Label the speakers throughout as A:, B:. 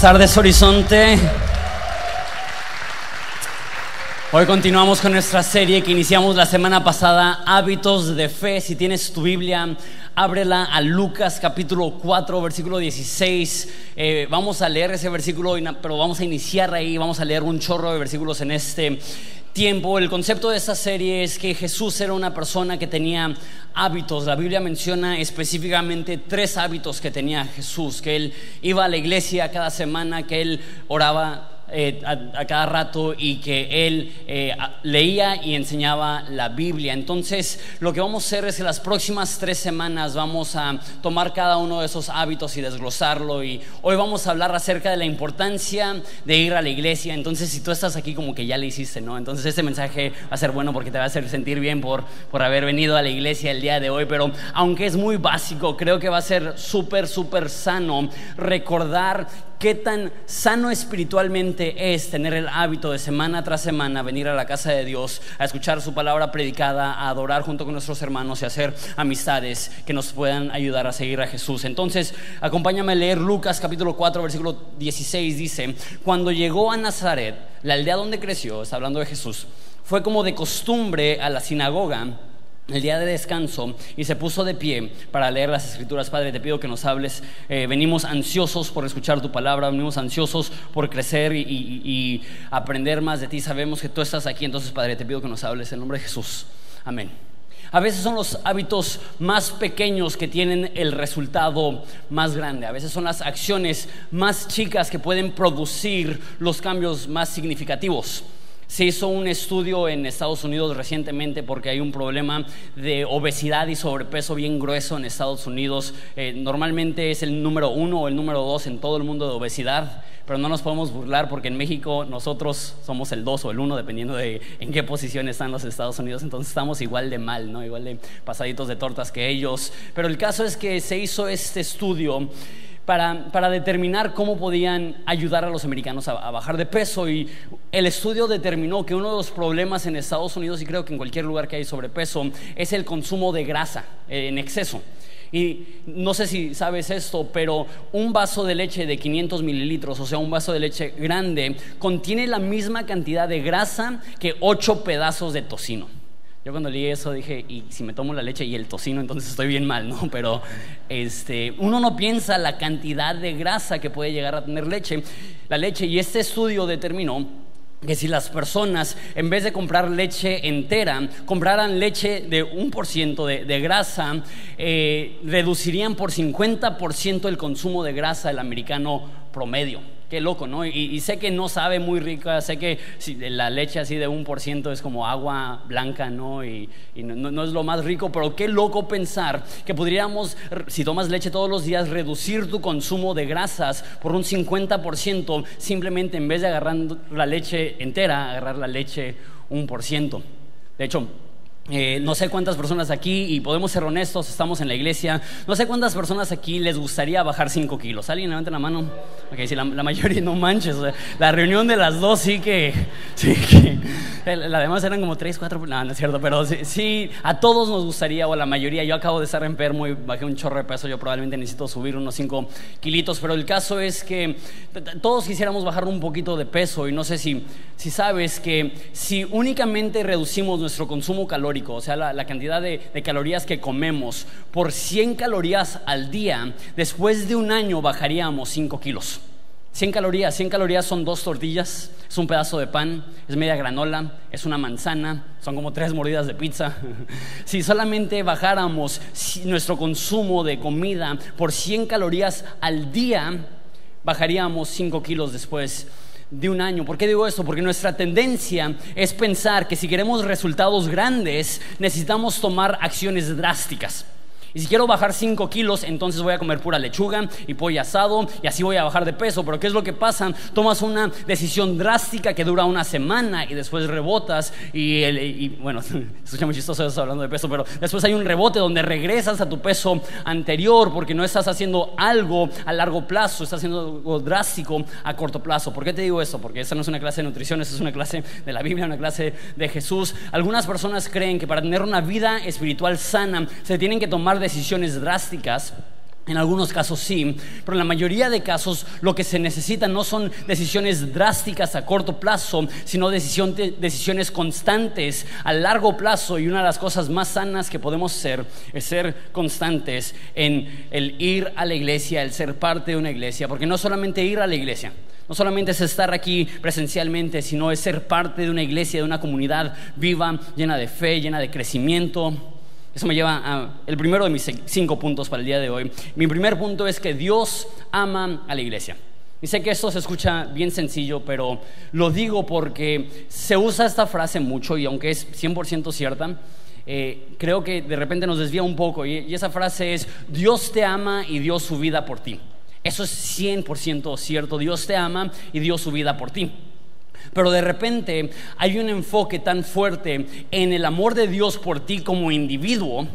A: Tardes, Horizonte. Hoy continuamos con nuestra serie que iniciamos la semana pasada, Hábitos de Fe. Si tienes tu Biblia, ábrela a Lucas capítulo 4, versículo 16. Eh, vamos a leer ese versículo, pero vamos a iniciar ahí, vamos a leer un chorro de versículos en este tiempo. El concepto de esta serie es que Jesús era una persona que tenía hábitos. La Biblia menciona específicamente tres hábitos que tenía Jesús, que él iba a la iglesia cada semana, que él oraba eh, a, cada rato y que él eh, leía y enseñaba la Biblia. Entonces, lo que vamos a hacer es que las próximas tres semanas vamos a tomar cada uno de esos hábitos y desglosarlo. Y hoy vamos a hablar acerca de la importancia de ir a la iglesia. Entonces, si tú estás aquí, como que ya le hiciste, ¿no? Entonces, este mensaje va a ser bueno porque te va a hacer sentir bien por, por haber venido a la iglesia el día de hoy. Pero aunque es muy básico, creo que va a ser súper, súper sano recordar qué tan sano espiritualmente es tener el hábito de semana tras semana venir a la casa de Dios, a escuchar su palabra predicada, a adorar junto con nuestros hermanos y hacer amistades que nos puedan ayudar a seguir a Jesús. Entonces, acompáñame a leer Lucas capítulo 4, versículo 16, dice, cuando llegó a Nazaret, la aldea donde creció, está hablando de Jesús, fue como de costumbre a la sinagoga el día de descanso y se puso de pie para leer las escrituras. Padre, te pido que nos hables. Eh, venimos ansiosos por escuchar tu palabra, venimos ansiosos por crecer y, aprender más de ti. Sabemos que tú estás aquí, entonces Padre, te pido que nos hables en nombre de Jesús. Amén. A veces son los hábitos más pequeños que tienen el resultado más grande. A veces son las acciones más chicas que pueden producir los cambios más significativos. Se hizo un estudio en Estados Unidos recientemente porque hay un problema de obesidad y sobrepeso bien grueso en Estados Unidos. Eh, normalmente es el número uno o el número dos en todo el mundo de obesidad, pero no nos podemos burlar porque en México nosotros somos el dos o el uno dependiendo de en qué posición están los Estados Unidos. Entonces estamos igual de mal, ¿no? igual de pasaditos de tortas que ellos. Pero el caso es que se hizo este estudio para, determinar cómo podían ayudar a los americanos a, bajar de peso. Y el estudio determinó que uno de los problemas en Estados Unidos, y creo que en cualquier lugar que hay sobrepeso, es el consumo de grasa eh, en exceso. Y no sé si sabes esto, pero un vaso de leche de 500 mililitros, o sea, un vaso de leche grande, contiene la misma cantidad de grasa que 8 pedazos de tocino. Yo cuando leí eso dije, y si me tomo la leche y el tocino, entonces estoy bien mal, ¿no? Pero este, uno no piensa la cantidad de grasa que puede llegar a tener leche, la leche, y este estudio determinó que si las personas, en vez de comprar leche entera, compraran leche de un por ciento de, grasa, eh, reducirían por 50% el consumo de grasa del americano promedio. Qué loco, ¿no? Y, sé que no sabe muy rica, sé que la leche así de un por ciento es como agua blanca, ¿no? Y, no, no, es lo más rico, pero qué loco pensar que podríamos, si tomas leche todos los días, reducir tu consumo de grasas por un 50%, simplemente en vez de agarrar la leche entera, agarrar la leche un por ciento. De hecho, eh, no sé cuántas personas aquí, y podemos ser honestos, estamos en la iglesia, no sé cuántas personas aquí les gustaría bajar 5 kilos. ¿Alguien levanta la mano? Ok, la, mayoría no manches. la reunión de las dos sí que, sí que la demás eran como 3, 4, no, no es cierto, pero sí, a todos nos gustaría, o a la mayoría, yo acabo de estar enfermo y bajé un chorro de peso, yo probablemente necesito subir unos 5 kilitos, pero el caso es que todos quisiéramos bajar un poquito de peso y no sé si, si sabes que si únicamente reducimos nuestro consumo calórico, o sea, la, cantidad de, calorías que comemos por 100 calorías al día, después de un año bajaríamos 5 kilos. 100 calorías, 100 calorías son dos tortillas, es un pedazo de pan, es media granola, es una manzana, son como tres mordidas de pizza. si solamente bajáramos nuestro consumo de comida por 100 calorías al día, bajaríamos 5 kilos después de un año. ¿Por qué digo esto? Porque nuestra tendencia es pensar que si queremos resultados grandes necesitamos tomar acciones drásticas. Y si quiero bajar 5 kilos, entonces voy a comer pura lechuga y pollo asado y así voy a bajar de peso. Pero ¿qué es lo que pasa? Tomas una decisión drástica que dura una semana y después rebotas y, bueno, escucha muy chistoso eso hablando de peso, pero después hay un rebote donde regresas a tu peso anterior porque no estás haciendo algo a largo plazo, estás haciendo algo drástico a corto plazo. ¿Por qué te digo esto? Porque esta no es una clase de nutrición, esta es una clase de la Biblia, una clase de Jesús. Algunas personas creen que para tener una vida espiritual sana se tienen que tomar decisiones drásticas En algunos casos sí, pero en la mayoría de casos lo que se necesita no son decisiones drásticas a corto plazo, sino decisiones constantes a largo plazo. Y una de las cosas más sanas que podemos hacer es ser constantes en el ir a la iglesia, el ser parte de una iglesia, porque no solamente ir a la iglesia, no solamente es estar aquí presencialmente, sino es ser parte de una iglesia, de una comunidad viva, llena de fe, llena de crecimiento. Eso me lleva a el primero de mis cinco puntos para el día de hoy. Mi primer punto es que Dios ama a la iglesia. Y sé que esto se escucha bien sencillo, pero lo digo porque se usa esta frase mucho y aunque es 100% cierta, eh, creo que de repente nos desvía un poco. y esa frase es, Dios te ama y dio su vida por ti. Eso es 100% cierto. Dios te ama y dio su vida por ti. Pero de repente hay un enfoque tan fuerte en el amor de Dios por ti como individuo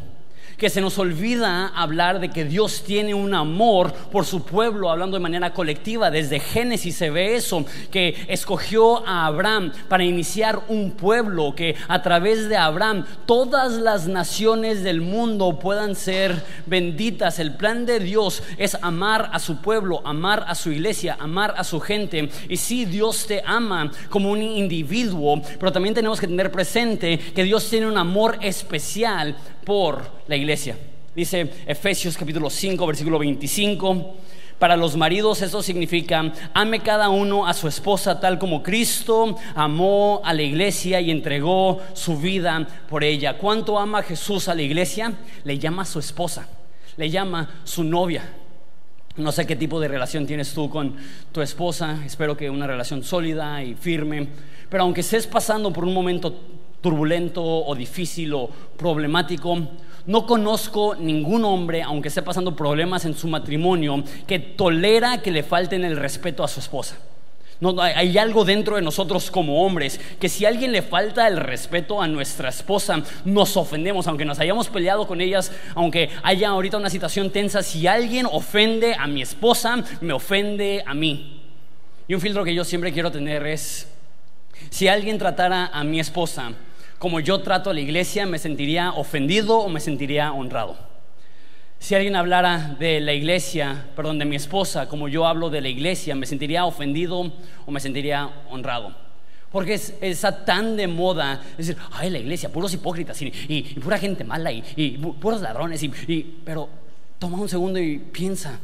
A: que se nos olvida hablar de que Dios tiene un amor por su pueblo, hablando de manera colectiva. Desde Génesis se ve eso, que escogió a Abraham para iniciar un pueblo, que a través de Abraham todas las naciones del mundo puedan ser benditas. El plan de Dios es amar a su pueblo, amar a su iglesia, amar a su gente. Y sí, Dios te ama como un individuo, pero también tenemos que tener presente que Dios tiene un amor especial por la iglesia. Dice Efesios capítulo 5, versículo 25. Para los maridos eso significa, ame cada uno a su esposa tal como Cristo amó a la iglesia y entregó su vida por ella. ¿Cuánto ama Jesús a la iglesia? Le llama su esposa, le llama su novia. No sé qué tipo de relación tienes tú con tu esposa, espero que una relación sólida y firme, pero aunque estés pasando por un momento turbulento o difícil o problemático. No conozco ningún hombre, aunque esté pasando problemas en su matrimonio, que tolera que le falten el respeto a su esposa. No, hay algo dentro de nosotros como hombres que si alguien le falta el respeto a nuestra esposa, nos ofendemos, aunque nos hayamos peleado con ellas, aunque haya ahorita una situación tensa, si alguien ofende a mi esposa, me ofende a mí. Y un filtro que yo siempre quiero tener es, si alguien tratara a mi esposa como yo trato a la iglesia, me sentiría ofendido o me sentiría honrado. Si alguien hablara de la iglesia, perdón, de mi esposa, como yo hablo de la iglesia, me sentiría ofendido o me sentiría honrado. Porque es, está tan de moda decir, ay, la iglesia, puros hipócritas y, pura gente mala y, y puros ladrones. Y, pero toma un segundo y piensa,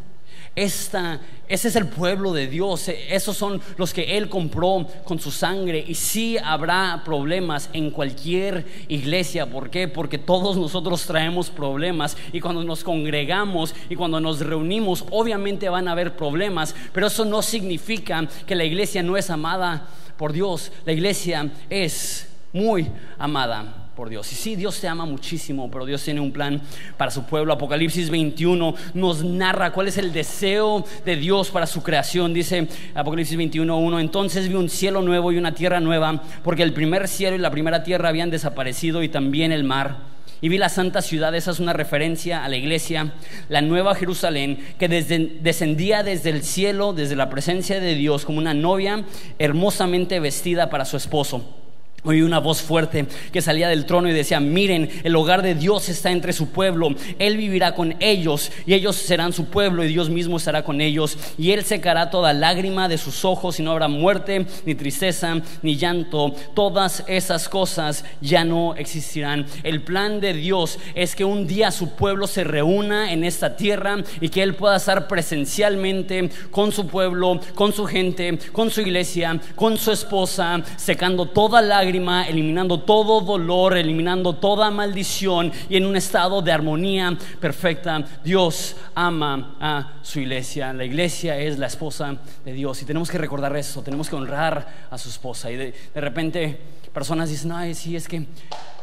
A: esta, ese es el pueblo de Dios, e, esos son los que Él compró con su sangre. Y sí habrá problemas en cualquier iglesia. ¿Por qué? Porque todos nosotros traemos problemas. Y cuando nos congregamos y cuando nos reunimos, obviamente van a haber problemas. Pero eso no significa que la iglesia no es amada por Dios. La iglesia es muy amada por Dios. Y sí, Dios te ama muchísimo, pero Dios tiene un plan para su pueblo. Apocalipsis 21 nos narra cuál es el deseo de Dios para su creación. Dice Apocalipsis 21.1, entonces vi un cielo nuevo y una tierra nueva, porque el primer cielo y la primera tierra habían desaparecido y también el mar. Y vi la santa ciudad, esa es una referencia a la iglesia, la nueva Jerusalén, que descendía desde el cielo, desde la presencia de Dios, como una novia hermosamente vestida para su esposo. Oí una voz fuerte que salía del trono y decía, miren, el hogar de Dios está entre su pueblo, Él vivirá con ellos y ellos serán su pueblo y Dios mismo estará con ellos y Él secará toda lágrima de sus ojos y no habrá muerte, ni tristeza, ni llanto. Todas esas cosas ya no existirán. El plan de Dios es que un día su pueblo se reúna en esta tierra y que Él pueda estar presencialmente con su pueblo, con su gente, con su iglesia, con su esposa, secando toda lágrima eliminando todo dolor, eliminando toda maldición y en un estado de armonía perfecta. Dios ama a su iglesia. La iglesia es la esposa de Dios y tenemos que recordar eso, tenemos que honrar a su esposa. Y de, repente personas dicen, ay, sí, es que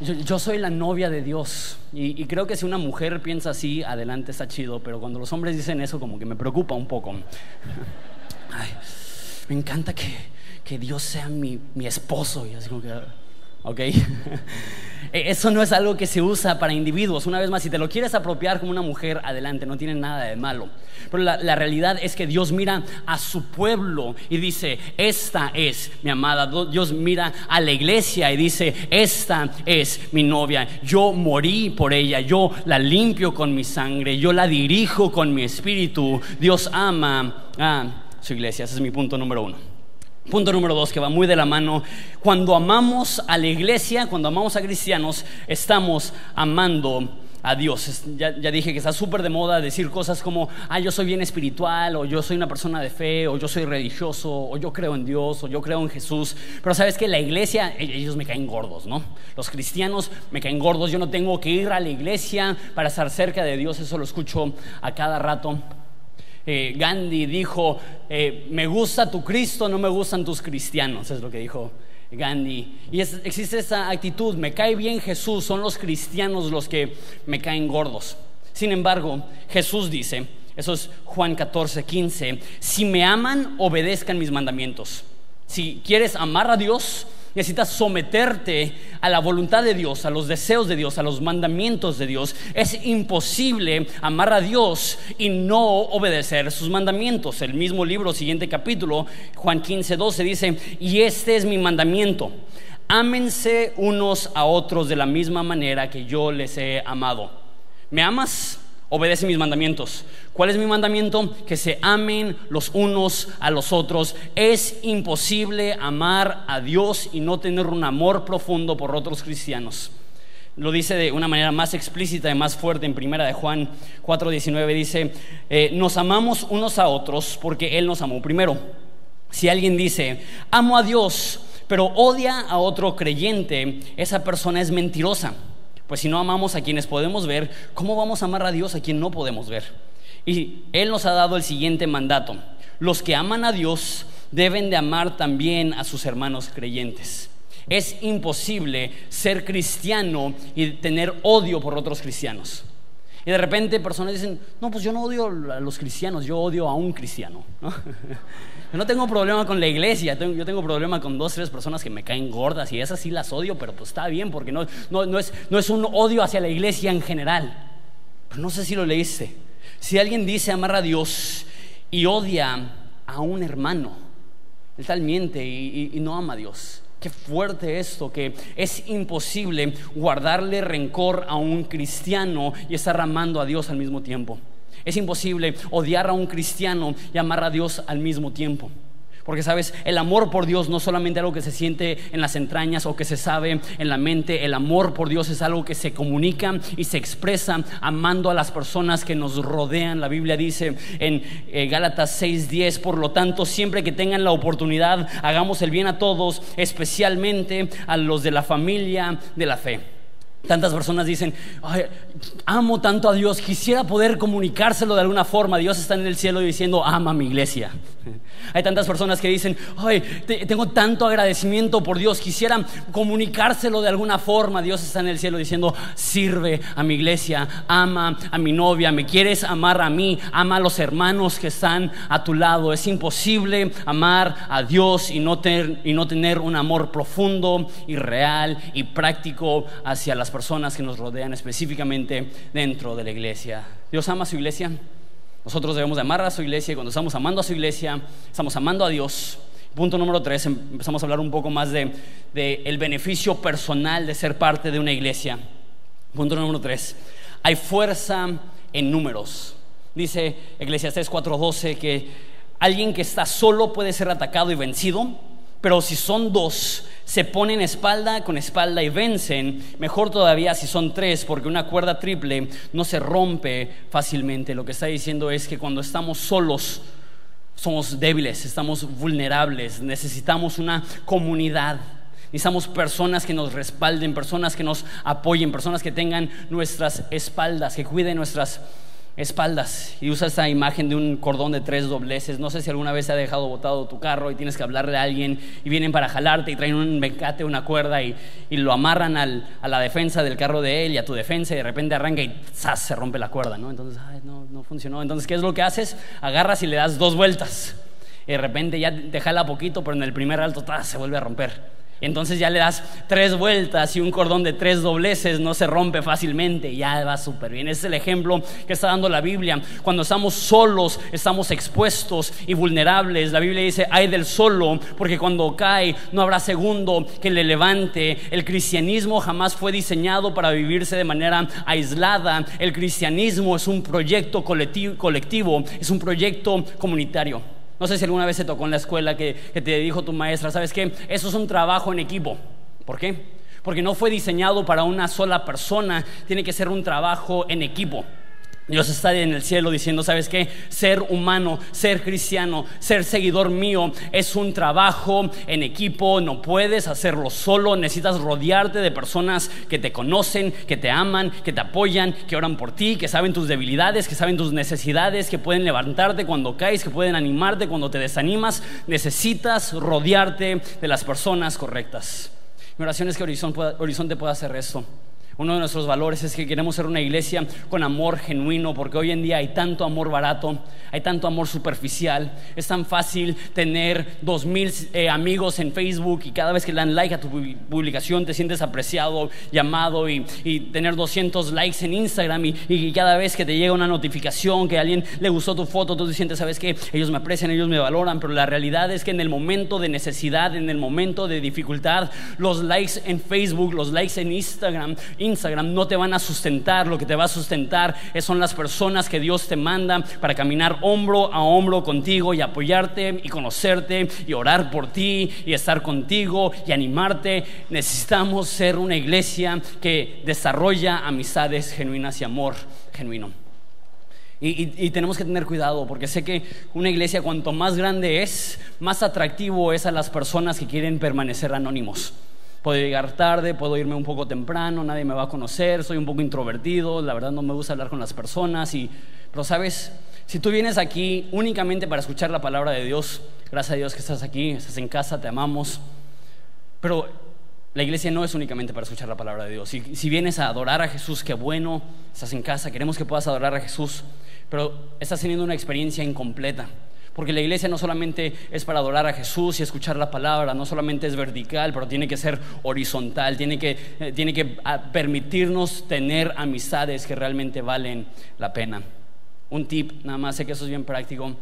A: yo, soy la novia de Dios. Y, creo que si una mujer piensa así, adelante está chido, pero cuando los hombres dicen eso, como que me preocupa un poco. Ay, me encanta que que Dios sea mi, esposo. Y así como que, ok. E, eso no es algo que se usa para individuos. Una vez más, si te lo quieres apropiar como una mujer, adelante, no tiene nada de malo. Pero la, la realidad es que Dios mira a su pueblo y dice, esta es mi amada. Dios mira a la iglesia y dice, esta es mi novia. Yo morí por ella, yo la limpio con mi sangre, yo la dirijo con mi espíritu. Dios ama a su iglesia. Ese es mi punto número uno. Punto número dos, que va muy de la mano. Cuando amamos a la iglesia, cuando amamos a cristianos, estamos amando a Dios. Ya, dije que está súper de moda decir cosas como, ah, yo soy bien espiritual, o yo soy una persona de fe, o yo soy religioso, o yo creo en Dios, o yo creo en Jesús. Pero sabes que la iglesia, e, ellos me caen gordos, ¿no? Los cristianos me caen gordos. Yo no tengo que ir a la iglesia para estar cerca de Dios, eso lo escucho a cada rato. Eh, Gandhi dijo, eh, me gusta tu Cristo, no me gustan tus cristianos, es lo que dijo Gandhi. Y existe esa actitud, me cae bien Jesús, son los cristianos los que me caen gordos. Sin embargo, Jesús dice, eso es Juan 14, 15, si me aman, obedezcan mis mandamientos. Si quieres amar a Dios, necesitas someterte a la voluntad de Dios, a los deseos de Dios, a los mandamientos de Dios. Es imposible amar a Dios y no obedecer sus mandamientos. El mismo libro, siguiente capítulo, Juan 15, 12 dice, y este es mi mandamiento. Ámense unos a otros de la misma manera que yo les he amado. ¿Me amas? Obedece mis mandamientos. ¿Cuál es mi mandamiento? Que se amen los unos a los otros. Es imposible amar a Dios y no tener un amor profundo por otros cristianos. Lo dice de una manera más explícita y más fuerte en primera de Juan 4:19 dice, eh, nos amamos unos a otros porque Él nos amó primero. Si alguien dice, amo a Dios, pero odia a otro creyente, esa persona es mentirosa. Pues si no amamos a quienes podemos ver, ¿cómo vamos a amar a Dios a quien no podemos ver? Y Él nos ha dado el siguiente mandato. Los que aman a Dios deben de amar también a sus hermanos creyentes. Es imposible ser cristiano y tener odio por otros cristianos. Y de repente personas dicen, no, pues yo no odio a los cristianos, yo odio a un cristiano. ¿no? Yo no tengo problema con la iglesia, yo tengo problema con dos, tres personas que me caen gordas y esas sí las odio, pero pues está bien porque no, es, un odio hacia la iglesia en general. No sé si lo leíste. Si alguien dice amar a Dios y odia a un hermano, él tal miente y no ama a Dios. Qué fuerte esto, que es imposible guardarle rencor a un cristiano y estar amando a Dios al mismo tiempo. Es imposible odiar a un cristiano y amar a Dios al mismo tiempo. Porque sabes, el amor por Dios no solamente algo que se siente en las entrañas o que se sabe en la mente, el amor por Dios es algo que se comunica y se expresa amando a las personas que nos rodean. La Biblia dice en eh, Gálatas 6:10, por lo tanto, siempre que tengan la oportunidad, hagamos el bien a todos, especialmente a los de la familia de la fe. Tantas personas dicen, amo tanto a Dios, quisiera poder comunicárselo de alguna forma. Dios está en el cielo diciendo, ama a mi iglesia. Hay tantas personas que dicen, ay, tengo tanto agradecimiento por Dios, quisiera comunicárselo de alguna forma. Dios está en el cielo diciendo, sirve a mi iglesia, ama a mi novia, me quieres amar a mí, ama a los hermanos que están a tu lado. Es imposible amar a Dios y no tener, y no tener un amor profundo y real y práctico hacia las personas que nos rodean, específicamente dentro de la iglesia. Dios ama a su iglesia. Nosotros debemos de amar a su iglesia y cuando estamos amando a su iglesia, estamos amando a Dios. Punto número tres, em, empezamos a hablar un poco más de, el beneficio personal de ser parte de una iglesia. Punto número tres, hay fuerza en números. Dice Eclesiastés 4:12 que alguien que está solo puede ser atacado y vencido, pero si son dos, se ponen espalda con espalda y vencen. Mejor todavía si son tres, porque una cuerda triple no se rompe fácilmente. Lo que está diciendo es que cuando estamos solos, somos débiles, estamos vulnerables, necesitamos una comunidad. Necesitamos personas que nos respalden, personas que nos apoyen, personas que tengan nuestras espaldas, que cuiden nuestras y usa esa imagen de un cordón de tres dobleces. No sé si alguna vez se ha dejado botado tu carro y tienes que hablarle a alguien y vienen para jalarte y traen un mecate, una cuerda y, lo amarran a la defensa del carro de él y a tu defensa y de repente arranca y ¡zas! se rompe la cuerda, ¿no? Entonces, no, no funcionó. Entonces, ¿qué es lo que haces? Agarras y le das dos vueltas. Y de repente ya te jala poquito, pero en el primer alto se vuelve a romper. Entonces ya le das tres vueltas y un cordón de tres dobleces no se rompe fácilmente, ya va súper bien. Ese es el ejemplo que está dando la Biblia. Cuando estamos solos, estamos expuestos y vulnerables. La Biblia dice, hay del solo, porque cuando cae no habrá segundo que le levante. El cristianismo jamás fue diseñado para vivirse de manera aislada. El cristianismo es un proyecto colectivo, es un proyecto comunitario. No sé si alguna vez se tocó en la escuela que, te dijo tu maestra, ¿sabes qué? Eso es un trabajo en equipo. ¿Por qué? Porque no fue diseñado para una sola persona, tiene que ser un trabajo en equipo. Dios está en el cielo diciendo, ¿sabes qué? Ser humano, ser cristiano, ser seguidor mío es un trabajo en equipo, no puedes hacerlo solo, necesitas rodearte de personas que te conocen, que te aman, que te apoyan, que oran por ti, que saben tus debilidades, que saben tus necesidades, que pueden levantarte cuando caes, que pueden animarte cuando te desanimas. Necesitas rodearte de las personas correctas. Mi oración es que Horizonte pueda hacer esto. Uno de nuestros valores es que queremos ser una iglesia con amor genuino, porque hoy en día hay tanto amor barato, hay tanto amor superficial. Es tan fácil tener dos mil eh, amigos en Facebook y cada vez que le dan like a tu publicación te sientes apreciado, llamado y, tener 200 likes en Instagram y, cada vez que te llega una notificación que a alguien le gustó tu foto, tú te sientes, sabes que ellos me aprecian, ellos me valoran, pero la realidad es que en el momento de necesidad, en el momento de dificultad, los likes en Facebook, los likes en Instagram, Instagram no te van a sustentar, lo que te va a sustentar son las personas que Dios te manda para caminar hombro a hombro contigo y apoyarte y conocerte y orar por ti y estar contigo y animarte. Necesitamos ser una iglesia que desarrolla amistades genuinas y amor genuino. Y, y, tenemos que tener cuidado porque sé que una iglesia cuanto más grande es, más atractivo es a las personas que quieren permanecer anónimos. Puedo llegar tarde, puedo irme un poco temprano, nadie me va a conocer, soy un poco introvertido, la verdad no me gusta hablar con las personas. Y, pero sabes, si tú vienes aquí únicamente para escuchar la palabra de Dios, gracias a Dios que estás aquí, estás en casa, te amamos. Pero la iglesia no es únicamente para escuchar la palabra de Dios. Si, si vienes a adorar a Jesús, qué bueno, estás en casa, queremos que puedas adorar a Jesús, pero estás teniendo una experiencia incompleta. Porque la iglesia no solamente es para adorar a Jesús y escuchar la palabra, no solamente es vertical, pero tiene que ser horizontal, tiene que, eh, tiene que ah, permitirnos tener amistades que realmente valen la pena. Un tip, nada más, sé que eso es bien práctico.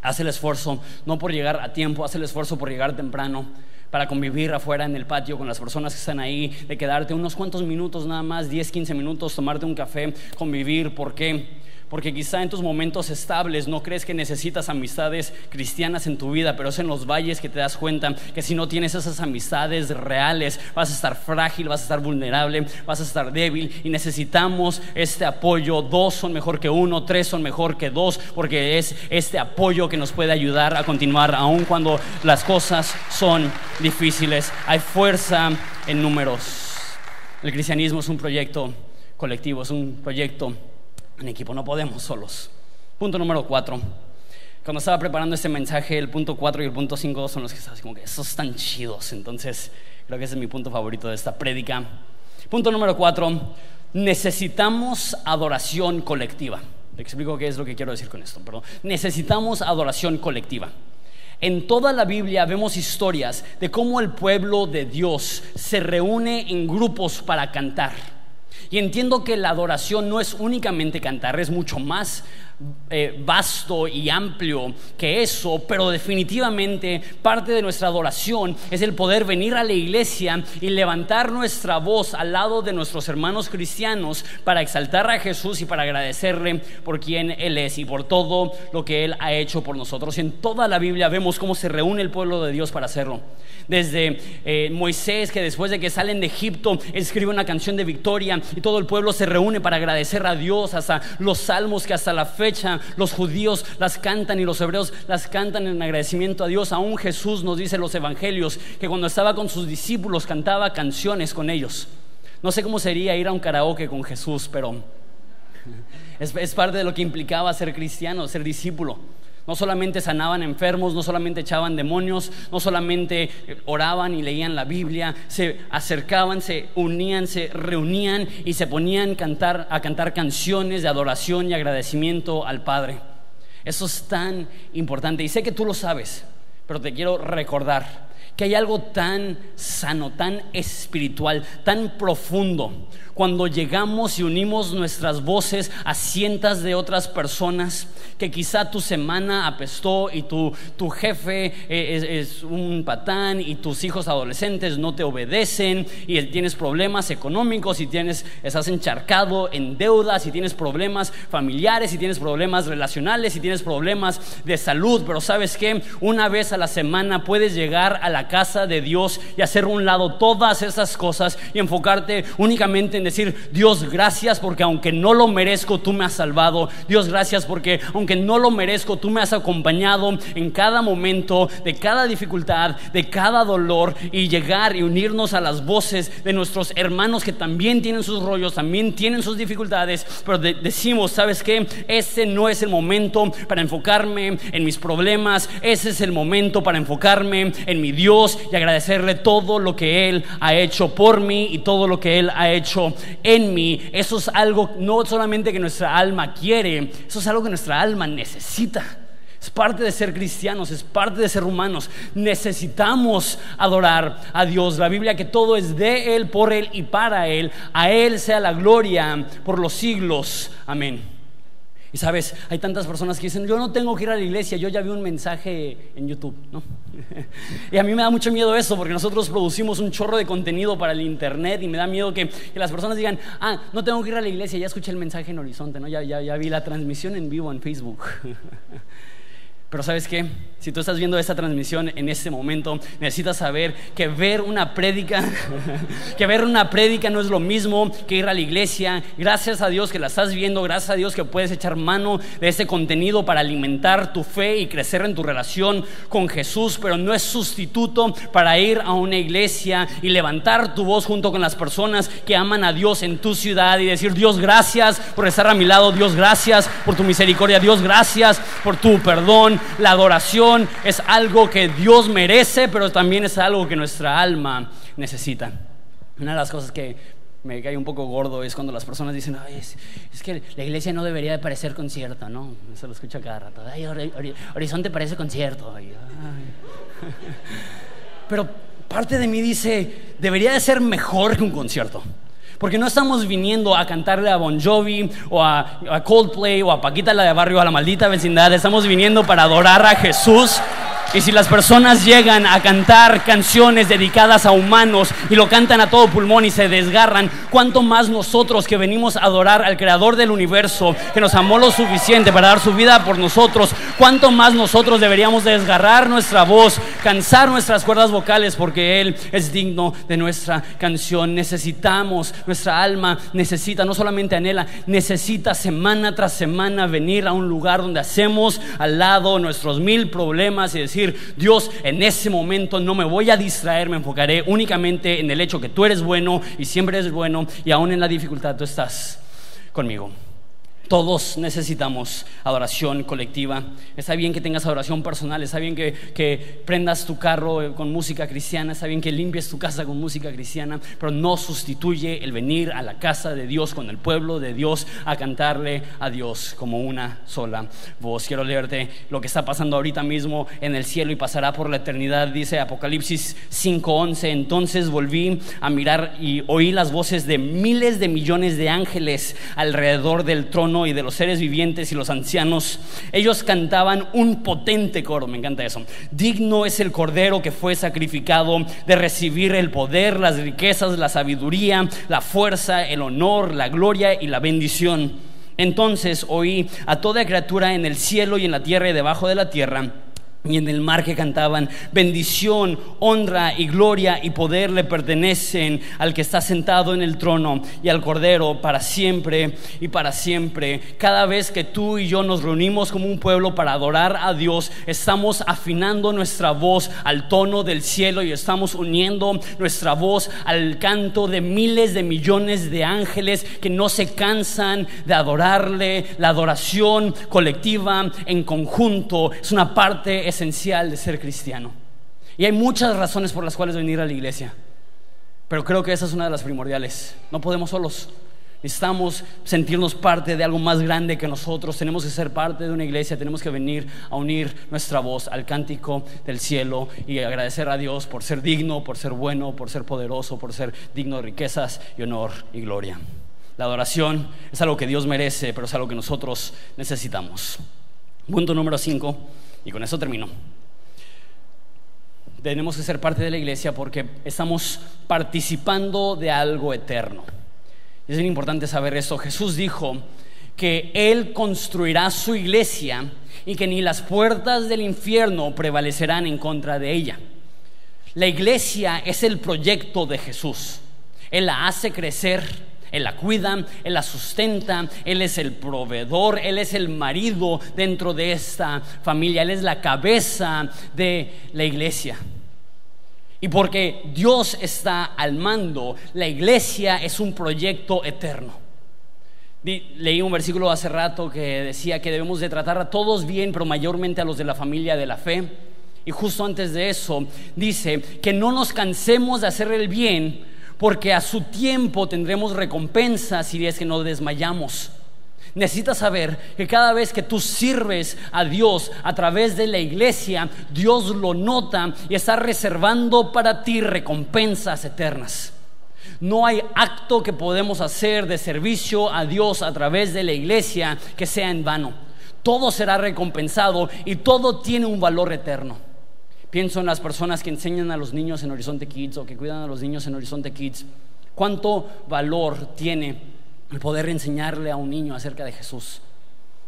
A: Haz el esfuerzo, no por llegar a tiempo, haz el esfuerzo por llegar temprano para convivir afuera en el patio con las personas que están ahí, de quedarte unos cuantos minutos nada más, 10, 15 minutos, tomarte un café, convivir. ¿Por qué? Porque quizá en tus momentos estables no crees que necesitas amistades cristianas en tu vida, pero es en los valles que te das cuenta que si no tienes esas amistades reales, vas a estar frágil, vas a estar vulnerable, vas a estar débil y necesitamos este apoyo. Dos son mejor que uno, tres son mejor que dos, porque es este apoyo que nos puede ayudar a continuar aun cuando las cosas son difíciles. Hay fuerza en números. El cristianismo es un proyecto colectivo, es un proyecto en equipo, no podemos solos. Punto número cuatro. Cuando estaba preparando este mensaje, el punto cuatro y el punto cinco son los que están como que esos están chidos. Entonces, creo que ese es mi punto favorito de esta prédica. Punto número cuatro, necesitamos adoración colectiva. Te explico qué es lo que quiero decir con esto, pero necesitamos adoración colectiva. En toda la Biblia vemos historias de cómo el pueblo de Dios se reúne en grupos para cantar. Y entiendo que la adoración no es únicamente cantar, es mucho más eh, vasto y amplio que eso, pero definitivamente parte de nuestra adoración es el poder venir a la iglesia y levantar nuestra voz al lado de nuestros hermanos cristianos para exaltar a Jesús y para agradecerle por quien Él es y por todo lo que Él ha hecho por nosotros. En toda la Biblia vemos cómo se reúne el pueblo de Dios para hacerlo. Desde eh, Moisés, que después de que salen de Egipto, escribe una canción de victoria y todo el pueblo se reúne para agradecer a Dios, hasta los salmos que hasta la fe los judíos las cantan y los hebreos las cantan en agradecimiento a Dios. Aún Jesús nos dice en los evangelios que cuando estaba con sus discípulos cantaba canciones con ellos. No sé cómo sería ir a un karaoke con Jesús, pero es, es parte de lo que implicaba ser cristiano, ser discípulo. No solamente sanaban enfermos, no solamente echaban demonios, no solamente oraban y leían la Biblia, se acercaban, se unían, se reunían y se ponían cantar, a cantar canciones de adoración y agradecimiento al Padre. Eso es tan importante y sé que tú lo sabes, pero te quiero recordar que hay algo tan sano, tan espiritual, tan profundo cuando llegamos y unimos nuestras voces a cientos de otras personas que quizá tu semana apestó y tu, tu jefe eh, es, un patán y tus hijos adolescentes no te obedecen y tienes problemas económicos y tienes, estás encharcado en deudas y tienes problemas familiares y tienes problemas relacionales y tienes problemas de salud, pero sabes que una vez a la semana puedes llegar a la casa de Dios y hacer un lado todas esas cosas y enfocarte únicamente en decir, Dios, gracias porque aunque no lo merezco, tú me has salvado. Dios, gracias porque aunque no lo merezco, tú me has acompañado en cada momento de cada dificultad, de cada dolor y llegar y unirnos a las voces de nuestros hermanos que también tienen sus rollos, también tienen sus dificultades, pero decimos, ¿sabes qué? Ese no es el momento para enfocarme en mis problemas, ese es el momento para enfocarme en mi Dios y agradecerle todo lo que Él ha hecho por mí y todo lo que Él ha hecho en mí. Eso es algo no solamente que nuestra alma quiere, eso es algo que nuestra alma necesita. Es parte de ser cristianos, es parte de ser humanos. Necesitamos adorar a Dios. La Biblia que todo es de Él, por Él y para Él. A Él sea la gloria por los siglos. Amén. Y sabes, hay tantas personas que dicen, yo no tengo que ir a la iglesia, yo ya vi un mensaje en YouTube, ¿no? y a mí me da mucho miedo eso, porque nosotros producimos un chorro de contenido para el Internet y me da miedo que, las personas digan, ah, no tengo que ir a la iglesia, ya escuché el mensaje en Horizonte, ¿no? Ya, ya, ya vi la transmisión en vivo en Facebook. Pero sabes qué, si tú estás viendo esta transmisión en este momento, necesitas saber que ver una prédica, que ver una prédica no es lo mismo que ir a la iglesia. Gracias a Dios que la estás viendo, gracias a Dios que puedes echar mano de ese contenido para alimentar tu fe y crecer en tu relación con Jesús, pero no es sustituto para ir a una iglesia y levantar tu voz junto con las personas que aman a Dios en tu ciudad y decir, Dios, gracias por estar a mi lado, Dios, gracias por tu misericordia, Dios, gracias por tu perdón la adoración es algo que Dios merece, pero también es algo que nuestra alma necesita. Una de las cosas que me cae un poco gordo es cuando las personas dicen, es, que la iglesia no debería de parecer concierto, ¿no? Eso lo escucho cada rato. Ay, Horizonte parece concierto. Pero parte de mí dice, debería de ser mejor que un concierto. Porque no estamos viniendo a cantarle a Bon Jovi o a, Coldplay o a Paquita la de Barrio a la maldita vecindad. Estamos viniendo para adorar a Jesús y si las personas llegan a cantar canciones dedicadas a humanos y lo cantan a todo pulmón y se desgarran, ¿cuánto más nosotros que venimos a adorar al Creador del universo, que nos amó lo suficiente para dar su vida por nosotros, cuánto más nosotros deberíamos desgarrar nuestra voz, cansar nuestras cuerdas vocales porque Él es digno de nuestra canción? Necesitamos, nuestra alma necesita, no solamente anhela, necesita semana tras semana venir a un lugar donde hacemos al lado nuestros mil problemas y decir, Dios, en ese momento no me voy a distraer, me enfocaré únicamente en el hecho que tú eres bueno y siempre eres bueno y aún en la dificultad tú estás conmigo. Todos necesitamos adoración colectiva. Está bien que tengas adoración personal, está bien que, prendas tu carro con música cristiana, está bien que limpies tu casa con música cristiana, pero no sustituye el venir a la casa de Dios con el pueblo de Dios a cantarle a Dios como una sola voz. Quiero leerte lo que está pasando ahorita mismo en el cielo y pasará por la eternidad, dice Apocalipsis 5:11. Entonces volví a mirar y oí las voces de miles de millones de ángeles alrededor del trono y de los seres vivientes y los ancianos, ellos cantaban un potente coro, me encanta eso. Digno es el cordero que fue sacrificado de recibir el poder, las riquezas, la sabiduría, la fuerza, el honor, la gloria y la bendición. Entonces oí a toda criatura en el cielo y en la tierra y debajo de la tierra y en el mar que cantaban, bendición, honra y gloria y poder le pertenecen al que está sentado en el trono y al Cordero para siempre y para siempre. Cada vez que tú y yo nos reunimos como un pueblo para adorar a Dios, estamos afinando nuestra voz al tono del cielo y estamos uniendo nuestra voz al canto de miles de millones de ángeles que no se cansan de adorarle. La adoración colectiva en conjunto es una parte esencial de ser cristiano. Y hay muchas razones por las cuales venir a la iglesia. Pero creo que esa es una de las primordiales. No podemos solos. Necesitamos sentirnos parte de algo más grande que nosotros. Tenemos que ser parte de una iglesia. Tenemos que venir a unir nuestra voz al cántico del cielo y agradecer a Dios por ser digno, por ser bueno, por ser poderoso, por ser digno de riquezas y honor y gloria. La adoración es algo que Dios merece, pero es algo que nosotros necesitamos. Punto número 5, y con eso termino. Tenemos que ser parte de la iglesia porque estamos participando de algo eterno. Es bien importante saber esto. Jesús dijo que Él construirá su iglesia y que ni las puertas del infierno prevalecerán en contra de ella. La iglesia es el proyecto de Jesús. Él la hace crecer, Él la cuida, Él la sustenta, Él es el proveedor, Él es el marido dentro de esta familia, Él es la cabeza de la iglesia. Y porque Dios está al mando, la iglesia es un proyecto eterno. Leí un versículo hace rato que decía que debemos de tratar a todos bien, pero mayormente a los de la familia de la fe. Y justo antes de eso dice que no nos cansemos de hacer el bien, porque a su tiempo tendremos recompensas si es que no desmayamos. Necesitas saber que cada vez que tú sirves a Dios a través de la iglesia, Dios lo nota y está reservando para ti recompensas eternas. No hay acto que podemos hacer de servicio a Dios a través de la iglesia que sea en vano. Todo será recompensado y todo tiene un valor eterno. Pienso en las personas que enseñan a los niños en Horizonte Kids o que cuidan a los niños en Horizonte Kids. ¿Cuánto valor tiene el poder enseñarle a un niño acerca de Jesús.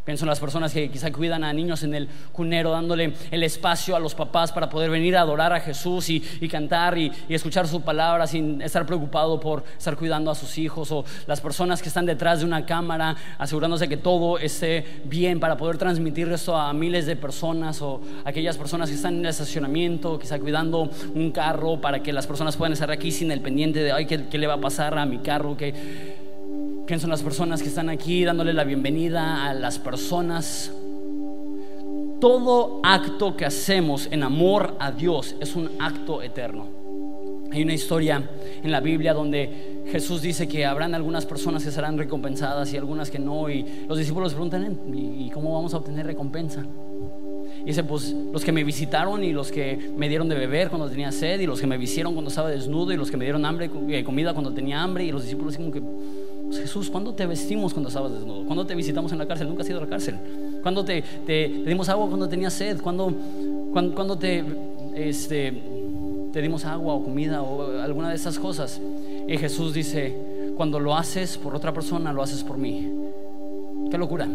A: Pienso en las personas que quizá cuidan a niños en el cunero, dándole el espacio a los papás para poder venir a adorar a Jesús y, cantar y, escuchar su palabra sin estar preocupado por estar cuidando a sus hijos. O las personas que están detrás de una cámara asegurándose que todo esté bien para poder transmitir esto a miles de personas. O aquellas personas que están en el estacionamiento, quizá cuidando un carro para que las personas puedan estar aquí sin el pendiente de, ay, ¿qué, qué le va a pasar a mi carro? Que Pienso en las personas que están aquí dándole la bienvenida a las personas. Todo acto que hacemos en amor a Dios es un acto eterno. Hay una historia en la Biblia donde Jesús dice que habrán algunas personas que serán recompensadas y algunas que no. Y los discípulos preguntan, ¿y cómo vamos a obtener recompensa? Y dice, pues los que me visitaron y los que me dieron de beber cuando tenía sed y los que me visieron cuando estaba desnudo y los que me dieron hambre, eh, comida cuando tenía hambre. Y los discípulos como que, Jesús, ¿cuándo te vestimos cuando estabas desnudo? ¿Cuándo te visitamos en la cárcel? Nunca has ido a la cárcel. ¿Cuándo te, te, dimos agua cuando tenías sed? ¿Cuándo, te, este, te dimos agua o comida o alguna de esas cosas? Y Jesús dice, cuando lo haces por otra persona, lo haces por mí. Qué locura.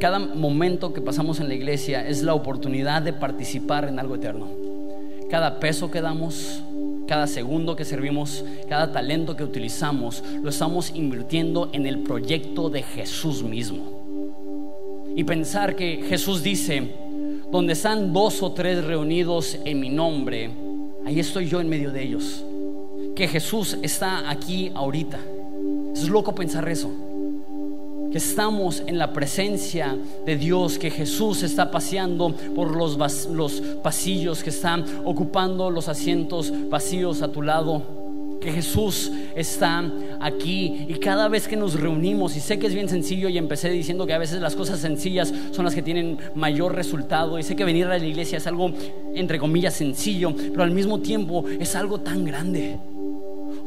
A: Cada momento que pasamos en la iglesia es la oportunidad de participar en algo eterno. Cada peso que damos, cada segundo que servimos, cada talento que utilizamos, lo estamos invirtiendo en el proyecto de Jesús mismo. Y pensar que Jesús dice, donde están dos o tres reunidos en mi nombre, ahí estoy yo en medio de ellos. Que Jesús está aquí ahorita. Es loco pensar eso que estamos en la presencia de Dios, que Jesús está paseando por los, los pasillos, que están ocupando los asientos vacíos a tu lado, que Jesús está aquí y cada vez que nos reunimos, y sé que es bien sencillo y empecé diciendo que a veces las cosas sencillas son las que tienen mayor resultado, y sé que venir a la iglesia es algo, entre comillas, sencillo, pero al mismo tiempo es algo tan grande.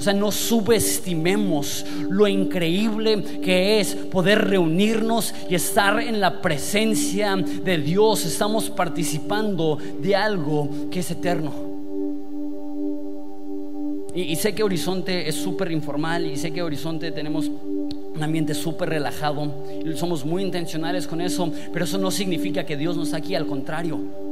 A: O sea, no subestimemos lo increíble que es poder reunirnos y estar en la presencia de Dios. Estamos participando de algo que es eterno. Y, sé que Horizonte es súper informal y sé que Horizonte tenemos un ambiente súper relajado y somos muy intencionales con eso, pero eso no significa que Dios no está aquí, al contrario.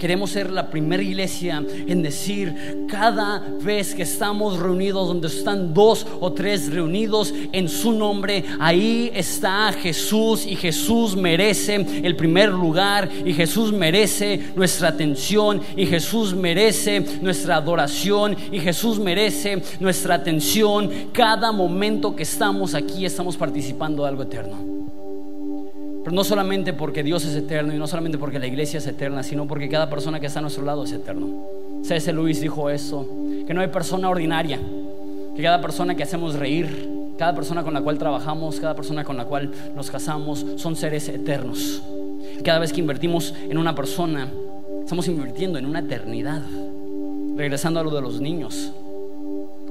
A: Queremos ser la primera iglesia en decir cada vez que estamos reunidos, donde están dos o tres reunidos en su nombre, ahí está Jesús y Jesús merece el primer lugar y Jesús merece nuestra atención y Jesús merece nuestra adoración y Jesús merece nuestra atención. Cada momento que estamos aquí estamos participando de algo eterno. No solamente porque Dios es eterno y no solamente porque la iglesia es eterna, sino porque cada persona que está a nuestro lado es eterno. C.S. Luis dijo eso, que no hay persona ordinaria Que cada persona que hacemos reír, cada persona con la cual trabajamos, cada persona con la cual nos casamos, son seres eternos. Cada vez que invertimos en una persona, estamos invirtiendo en una eternidad. Regresando a lo de los niños.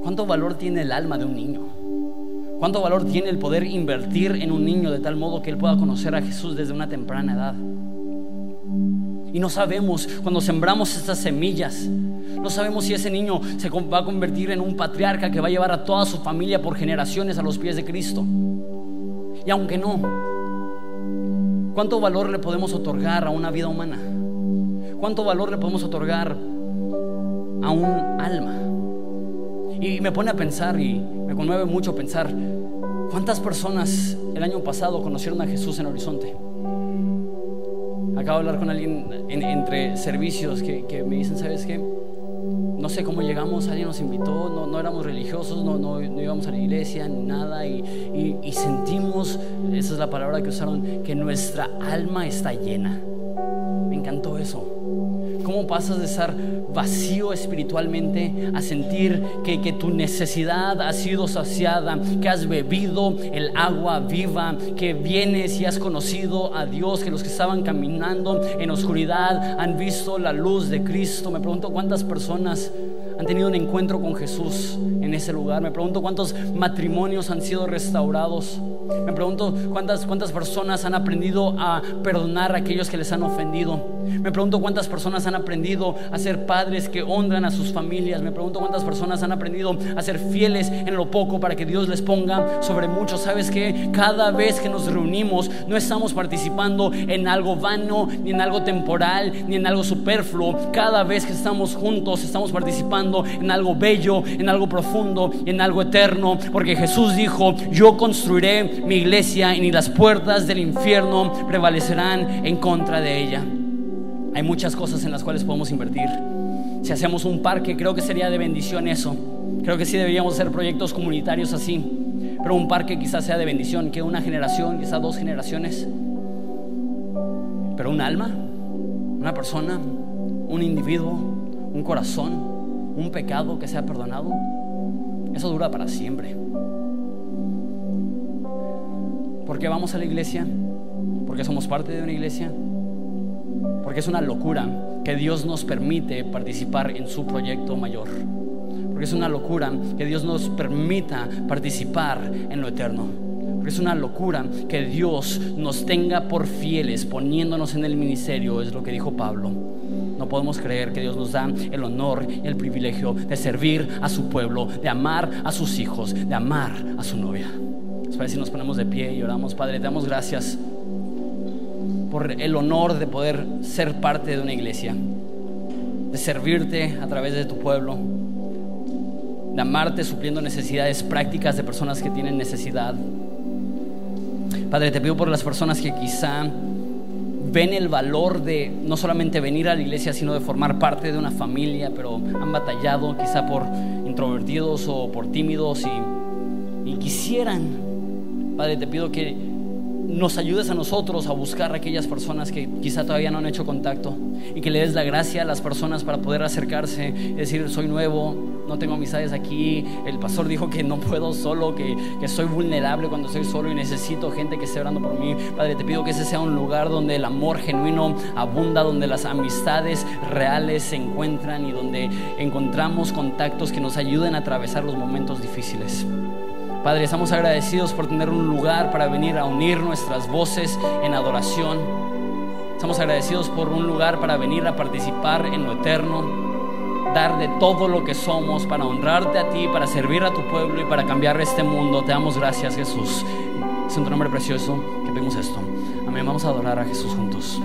A: ¿Cuánto valor tiene el alma de un niño? ¿Cuánto valor tiene el poder invertir en un niño de tal modo que él pueda conocer a Jesús desde una temprana edad? Y no sabemos cuando sembramos estas semillas, no sabemos si ese niño se va a convertir en un patriarca que va a llevar a toda su familia por generaciones a los pies de Cristo. Y aunque no, ¿cuánto valor le podemos otorgar a una vida humana? ¿Cuánto valor le podemos otorgar a un alma? Y me pone a pensar y me conmueve mucho pensar, ¿cuántas personas el año pasado conocieron a Jesús en Horizonte? Acabo de hablar con alguien entre servicios que, me dicen, ¿sabes qué? No sé cómo llegamos, alguien nos invitó, no, no éramos religiosos, no, no, íbamos a la iglesia, ni nada, y, y sentimos, esa es la palabra que usaron, que nuestra alma está llena. Me encantó eso. ¿Cómo pasas de estar vacío espiritualmente a sentir que, que, tu necesidad ha sido saciada, que has bebido el agua viva, que vienes y has conocido a Dios, que los que estaban caminando en oscuridad han visto la luz de Cristo? Me pregunto cuántas personas han tenido un encuentro con Jesús en ese lugar. Me pregunto cuántos matrimonios han sido restaurados. Me pregunto cuántas, cuántas personas han aprendido a perdonar a aquellos que les han ofendido. Me pregunto cuántas personas han aprendido a ser padres que honran a sus familias. Me pregunto cuántas personas han aprendido a ser fieles en lo poco para que Dios les ponga sobre mucho. ¿Sabes que Cada vez que nos reunimos no estamos participando en algo vano, ni en algo temporal, ni en algo superfluo. Cada vez que estamos juntos estamos participando en algo bello, en algo profundo, en algo eterno. Porque Jesús dijo, yo construiré mi iglesia y ni las puertas del infierno prevalecerán en contra de ella. Hay muchas cosas en las cuales podemos invertir. Si hacemos un parque, creo que sería de bendición eso. Creo que sí deberíamos hacer proyectos comunitarios así. Pero un parque quizás sea de bendición, que una generación, quizás dos generaciones. Pero un alma, una persona, un individuo, un corazón, un pecado que sea perdonado, eso dura para siempre. ¿Por qué vamos a la iglesia? Porque somos parte de una iglesia porque es una locura que Dios nos permite participar en su proyecto mayor. Porque es una locura que Dios nos permita participar en lo eterno. Porque es una locura que Dios nos tenga por fieles poniéndonos en el ministerio, es lo que dijo Pablo. No podemos creer que Dios nos da el honor y el privilegio de servir a su pueblo, de amar a sus hijos, de amar a su novia. Es si nos ponemos de pie y oramos, Padre, te damos gracias por el honor de poder ser parte de una iglesia, de servirte a través de tu pueblo, de amarte supliendo necesidades prácticas de personas que tienen necesidad. Padre, te pido por las personas que quizá ven el valor de no solamente venir a la iglesia, sino de formar parte de una familia, pero han batallado quizá por introvertidos o por tímidos y quisieran. Padre, te pido que nos ayudes a nosotros a buscar a aquellas personas que quizá todavía no han hecho contacto y que le des la gracia a las personas para poder acercarse decir, soy nuevo, no tengo amistades aquí, el pastor dijo que no puedo solo, que, que soy vulnerable cuando estoy solo y necesito gente que esté orando por mí. Padre, te pido que ese sea un lugar donde el amor genuino abunda, donde las amistades reales se encuentran y donde encontramos contactos que nos ayuden a atravesar los momentos difíciles. Padre, estamos agradecidos por tener un lugar para venir a unir nuestras voces en adoración. Estamos agradecidos por un lugar para venir a participar en lo eterno, dar de todo lo que somos para honrarte a ti, para servir a tu pueblo y para cambiar este mundo. Te damos gracias, Jesús. Es un nombre precioso que vemos esto. Amén. Vamos a adorar a Jesús juntos.